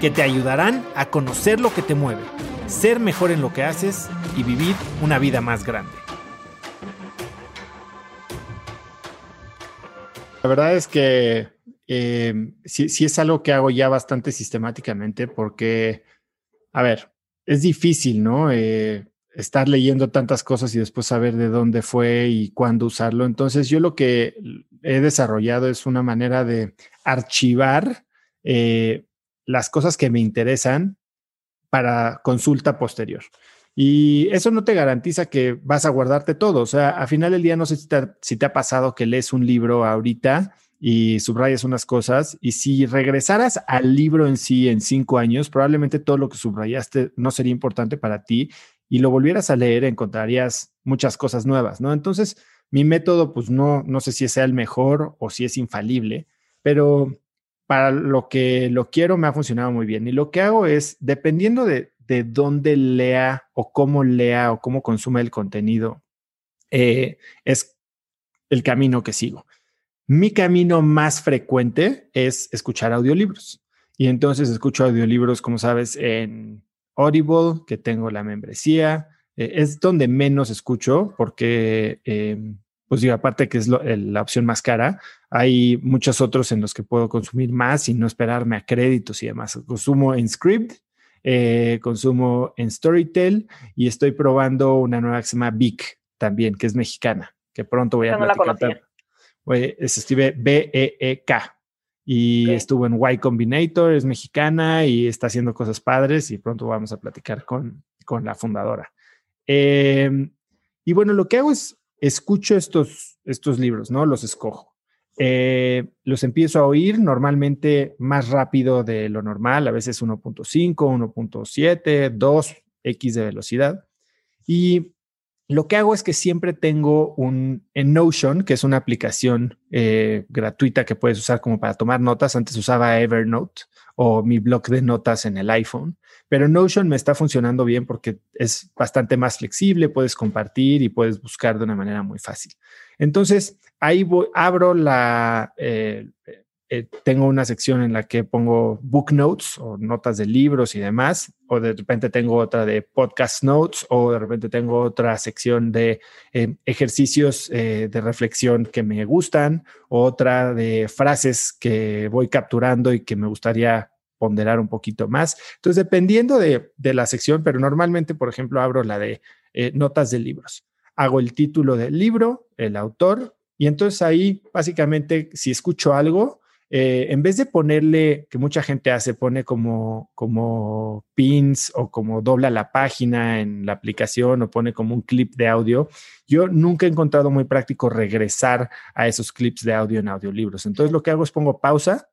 que te ayudarán a conocer lo que te mueve, ser mejor en lo que haces y vivir una vida más grande. La verdad es que eh, sí, es algo que hago ya bastante sistemáticamente porque, a ver, es difícil, ¿no? Eh, estar leyendo tantas cosas y después saber de dónde fue y cuándo usarlo. Entonces yo lo que he desarrollado es una manera de archivar eh, las cosas que me interesan para consulta posterior. Y eso no te garantiza que vas a guardarte todo. O sea, a final del día no sé si te, ha pasado que lees un libro ahorita y subrayas unas cosas y si regresaras al libro en sí en cinco años, probablemente todo lo que subrayaste no sería importante para ti y lo volvieras a leer, encontrarías muchas cosas nuevas, ¿no? Entonces, mi método, pues no, no sé si sea el mejor o si es infalible, pero para lo que lo quiero me ha funcionado muy bien. Y lo que hago es, dependiendo de, de dónde lea o cómo lea o cómo consume el contenido, eh, es el camino que sigo. Mi camino más frecuente es escuchar audiolibros. Y entonces escucho audiolibros, como sabes, en Audible, que tengo la membresía. Eh, es donde menos escucho porque, em, pues digo, aparte que es la opción más cara, hay muchos otros en los que puedo consumir más y no esperarme a créditos y demás. Consumo en Script, eh, consumo en Storytel y estoy probando una nueva que se llama Vic también, que es mexicana, que pronto voy a platicar. se escribe B-E-E-K y estuvo en Y Combinator, es mexicana y está haciendo cosas padres y pronto vamos a platicar con, con la fundadora. Em, y bueno, lo que hago es escucho estos, estos libros, ¿no? Los escojo. Eh, los empiezo a oír normalmente más rápido de lo normal, a veces 1.5, 1.7, 2x de velocidad. Y lo que hago es que siempre tengo un en Notion, que es una aplicación eh, gratuita que puedes usar como para tomar notas. Antes usaba Evernote o mi blog de notas en el iPhone, pero Notion me está funcionando bien porque es bastante más flexible, puedes compartir y puedes buscar de una manera muy fácil. Entonces, ahí voy, abro la, eh, eh, tengo una sección en la que pongo book notes o notas de libros y demás, o de repente tengo otra de podcast notes, o de repente tengo otra sección de eh, ejercicios eh, de reflexión que me gustan, otra de frases que voy capturando y que me gustaría ponderar un poquito más. Entonces, dependiendo de, de la sección, pero normalmente, por ejemplo, abro la de notas de libros. Hago el título del libro, el autor, y entonces ahí, básicamente, si escucho algo, eh, en vez de ponerle, que mucha gente hace, pone como, como pins o como dobla la página en la aplicación o pone como un clip de audio, yo nunca he encontrado muy práctico regresar a esos clips de audio en audiolibros. Entonces lo que hago es pongo pausa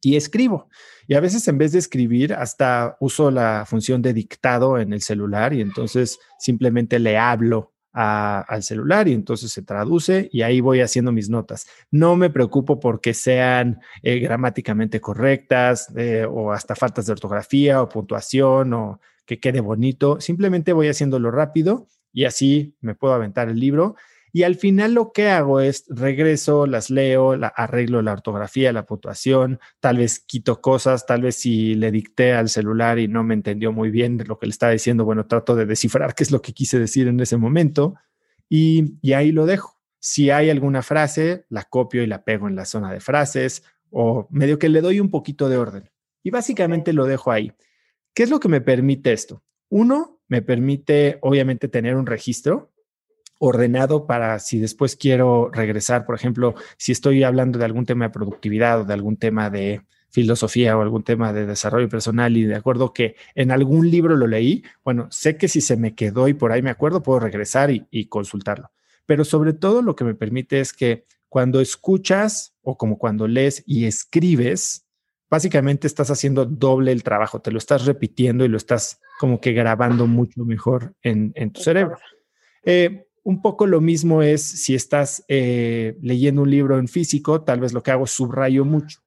y escribo. Y a veces en vez de escribir, hasta uso la función de dictado en el celular y entonces simplemente le hablo al celular y entonces se traduce y ahí voy haciendo mis notas. No me preocupo porque sean eh, gramáticamente correctas eh, o hasta faltas de ortografía o puntuación o que quede bonito. Simplemente voy haciéndolo rápido y así me puedo aventar el libro y al final lo que hago es regreso, las leo, la, arreglo la ortografía, la puntuación, tal vez quito cosas, tal vez si le dicté al celular y no me entendió muy bien lo que le estaba diciendo, bueno, trato de descifrar qué es lo que quise decir en ese momento y, y ahí lo dejo. Si hay alguna frase, la copio y la pego en la zona de frases o medio que le doy un poquito de orden. Y básicamente lo dejo ahí. ¿Qué es lo que me permite esto? Uno, me permite obviamente tener un registro ordenado para si después quiero regresar, por ejemplo, si estoy hablando de algún tema de productividad o de algún tema de filosofía o algún tema de desarrollo personal y de acuerdo que en algún libro lo leí, bueno, sé que si se me quedó y por ahí me acuerdo, puedo regresar y, consultarlo. Pero sobre todo lo que me permite es que cuando escuchas o como cuando lees y escribes, básicamente estás haciendo doble el trabajo, te lo estás repitiendo y lo estás como que grabando mucho mejor en, tu cerebro. Eh, un poco lo mismo es si estás eh, leyendo un libro en físico, tal vez lo que hago es subrayo mucho.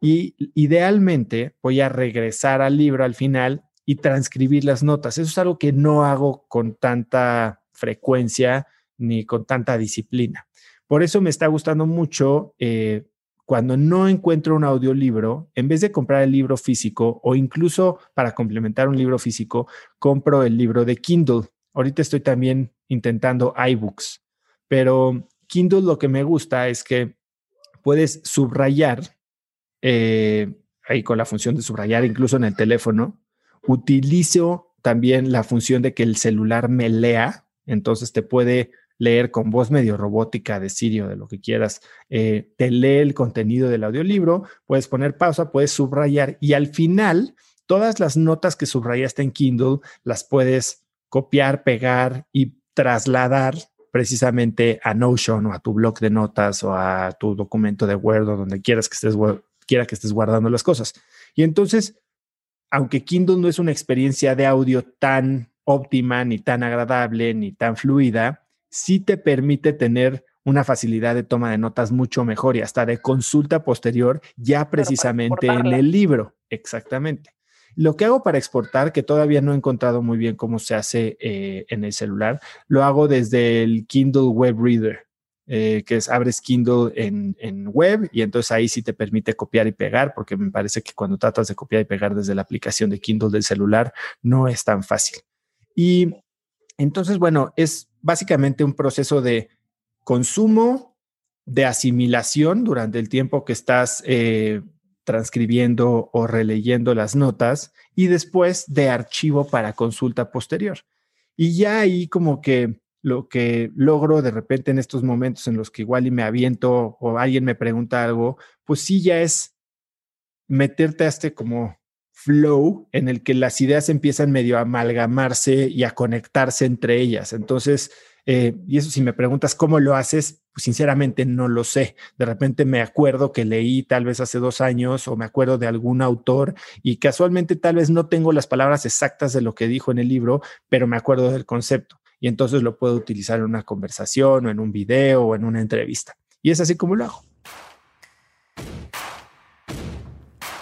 Y idealmente voy a regresar al libro al final y transcribir las notas. Eso es algo que no hago con tanta frecuencia ni con tanta disciplina. Por eso me está gustando mucho eh, cuando no encuentro un audiolibro, en vez de comprar el libro físico o incluso para complementar un libro físico, compro el libro de Kindle. Ahorita estoy también intentando iBooks, pero Kindle lo que me gusta es que puedes subrayar, eh, ahí con la función de subrayar incluso en el teléfono, utilizo también la función de que el celular me lea, entonces te puede leer con voz medio robótica de Sirio, de lo que quieras, eh, te lee el contenido del audiolibro, puedes poner pausa, puedes subrayar y al final todas las notas que subrayaste en Kindle las puedes copiar, pegar y trasladar precisamente a Notion o a tu blog de notas o a tu documento de Word o donde quieras que estés, quiera que estés guardando las cosas. Y entonces, aunque Kindle no es una experiencia de audio tan óptima, ni tan agradable, ni tan fluida, sí te permite tener una facilidad de toma de notas mucho mejor y hasta de consulta posterior ya precisamente en el libro. Exactamente. Lo que hago para exportar, que todavía no he encontrado muy bien cómo se hace eh, en el celular, lo hago desde el Kindle Web Reader, eh, que es abres Kindle en, en, web y entonces ahí sí te permite copiar y pegar, porque me parece que cuando tratas de copiar y pegar desde la aplicación de Kindle del celular no es tan fácil. Y entonces, bueno, es básicamente un proceso de consumo, de asimilación durante el tiempo que estás eh, transcribiendo o releyendo las notas y después de archivo para consulta posterior. Y ya ahí como que lo que logro de repente en estos momentos en los que igual y me aviento o alguien me pregunta algo, pues sí ya es meterte a este como flow en el que las ideas empiezan medio a amalgamarse y a conectarse entre ellas. Entonces, eh, y eso si me preguntas cómo lo haces, pues sinceramente no lo sé. De repente me acuerdo que leí tal vez hace dos años o me acuerdo de algún autor y casualmente tal vez no tengo las palabras exactas de lo que dijo en el libro, pero me acuerdo del concepto y entonces lo puedo utilizar en una conversación o en un video o en una entrevista. Y es así como lo hago.